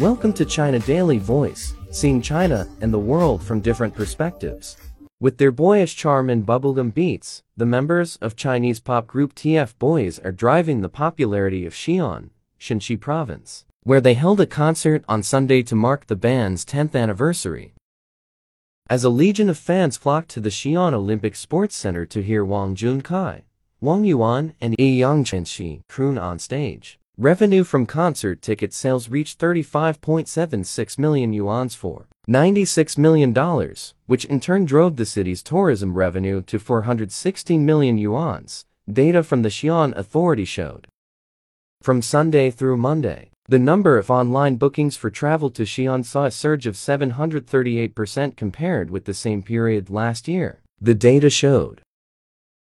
Welcome to China Daily Voice, seeing China and the world from different perspectives. With their boyish charm and bubblegum beats, the members of Chinese pop group TF Boys are driving the popularity of Xi'an, Shaanxi province, where they held a concert on Sunday to mark the band's 10th anniversary. As a legion of fans flocked to the Xi'an Olympic Sports Center to hear Wang Junkai, Wang Yuan, and Yi Yang Yangqianxi croon on stage. Revenue from concert ticket sales reached 35.76 million yuans for $96 million, which in turn drove the city's tourism revenue to 416 million yuans, data from the Xi'an Authority showed. From Sunday through Monday, the number of online bookings for travel to Xi'an saw a surge of 738% compared with the same period last year, the data showed.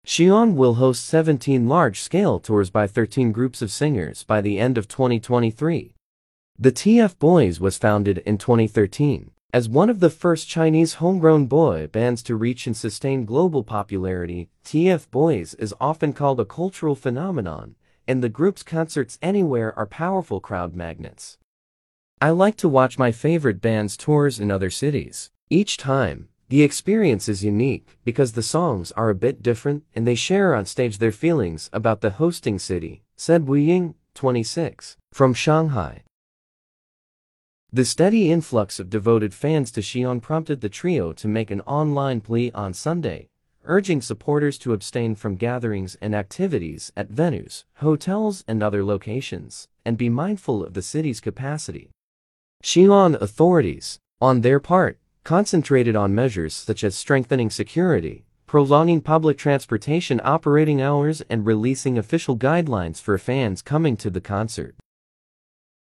Xi'an will host 17 large-scale tours by 13 groups of singers by the end of 2023. The TF Boys was founded in 2013 as one of the first Chinese homegrown boy bands to reach and sustain global popularity. TF Boys is often called a cultural phenomenon, and the group's concerts anywhere are powerful crowd magnets. I like to watch my favorite band's tours in other cities. Each time, the experience is unique because the songs are a bit different and they share on stage their feelings about the hosting city, said Wu Ying, 26, from Shanghai. The steady influx of devoted fans to Xi'an prompted the trio to make an online plea on Sunday, urging supporters to abstain from gatherings and activities at venues, hotels, and other locations, and be mindful of the city's capacity. Xi'an authorities, on their part, concentrated on measures such as strengthening security, prolonging public transportation operating hours and releasing official guidelines for fans coming to the concert.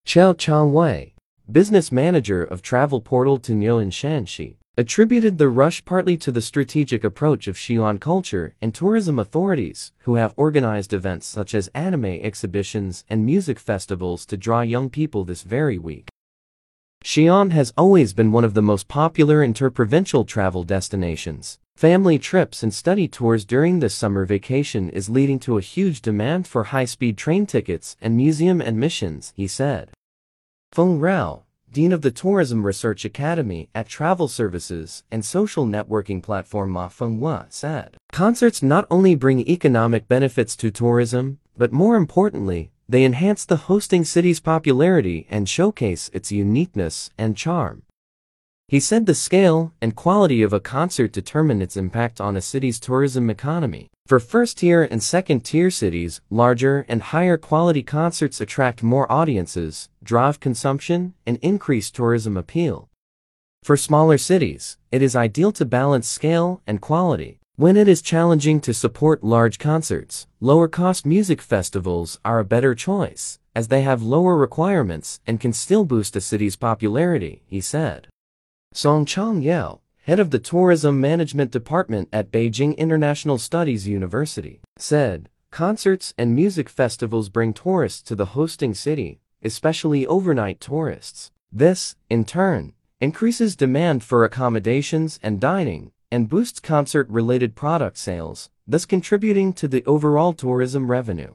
Qiao Changwei, business manager of travel portal Tuniu in Shaanxi, attributed the rush partly to the strategic approach of Xi'an culture and tourism authorities, who have organized events such as anime exhibitions and music festivals to draw young people this very week. Xi'an has always been one of the most popular interprovincial travel destinations. Family trips and study tours during this summer vacation is leading to a huge demand for high-speed train tickets and museum admissions, he said. Feng Rao, Dean of the Tourism Research Academy at Travel Services and social networking platform Mafengwo said, Concerts not only bring economic benefits to tourism, but more importantly, they enhance the hosting city's popularity and showcase its uniqueness and charm. He said the scale and quality of a concert determine its impact on a city's tourism economy. For first-tier and second-tier cities, larger and higher quality concerts attract more audiences, drive consumption, and increase tourism appeal. For smaller cities, it is ideal to balance scale and quality. When it is challenging to support large concerts, lower-cost music festivals are a better choice, as they have lower requirements and can still boost a city's popularity, he said. Song Chang Yao, head of the Tourism Management Department at Beijing International Studies University, said, Concerts and music festivals bring tourists to the hosting city, especially overnight tourists. This, in turn, increases demand for accommodations and dining, and boosts concert-related product sales, thus contributing to the overall tourism revenue.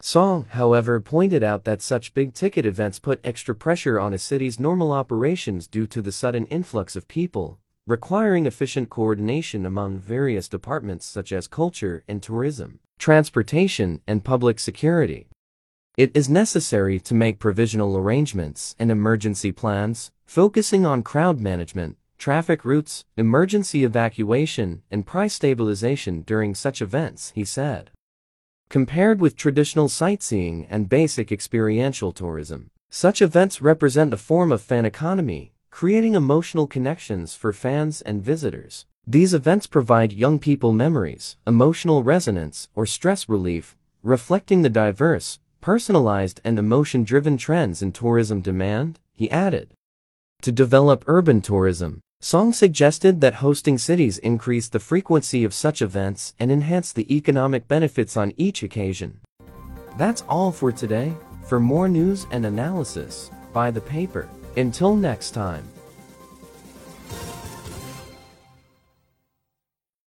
Song, however, pointed out that such big-ticket events put extra pressure on a city's normal operations due to the sudden influx of people, requiring efficient coordination among various departments such as culture and tourism, transportation, and public security. It is necessary to make provisional arrangements and emergency plans, focusing on crowd management, traffic routes, emergency evacuation, and price stabilization during such events, he said. Compared with traditional sightseeing and basic experiential tourism, such events represent a form of fan economy, creating emotional connections for fans and visitors. These events provide young people memories, emotional resonance, or stress relief, reflecting the diverse, personalized, and emotion-driven trends in tourism demand, he added. To develop urban tourism, Song suggested that hosting cities increase the frequency of such events and enhance the economic benefits on each occasion. That's all for today. For more news and analysis, buy the paper. Until next time.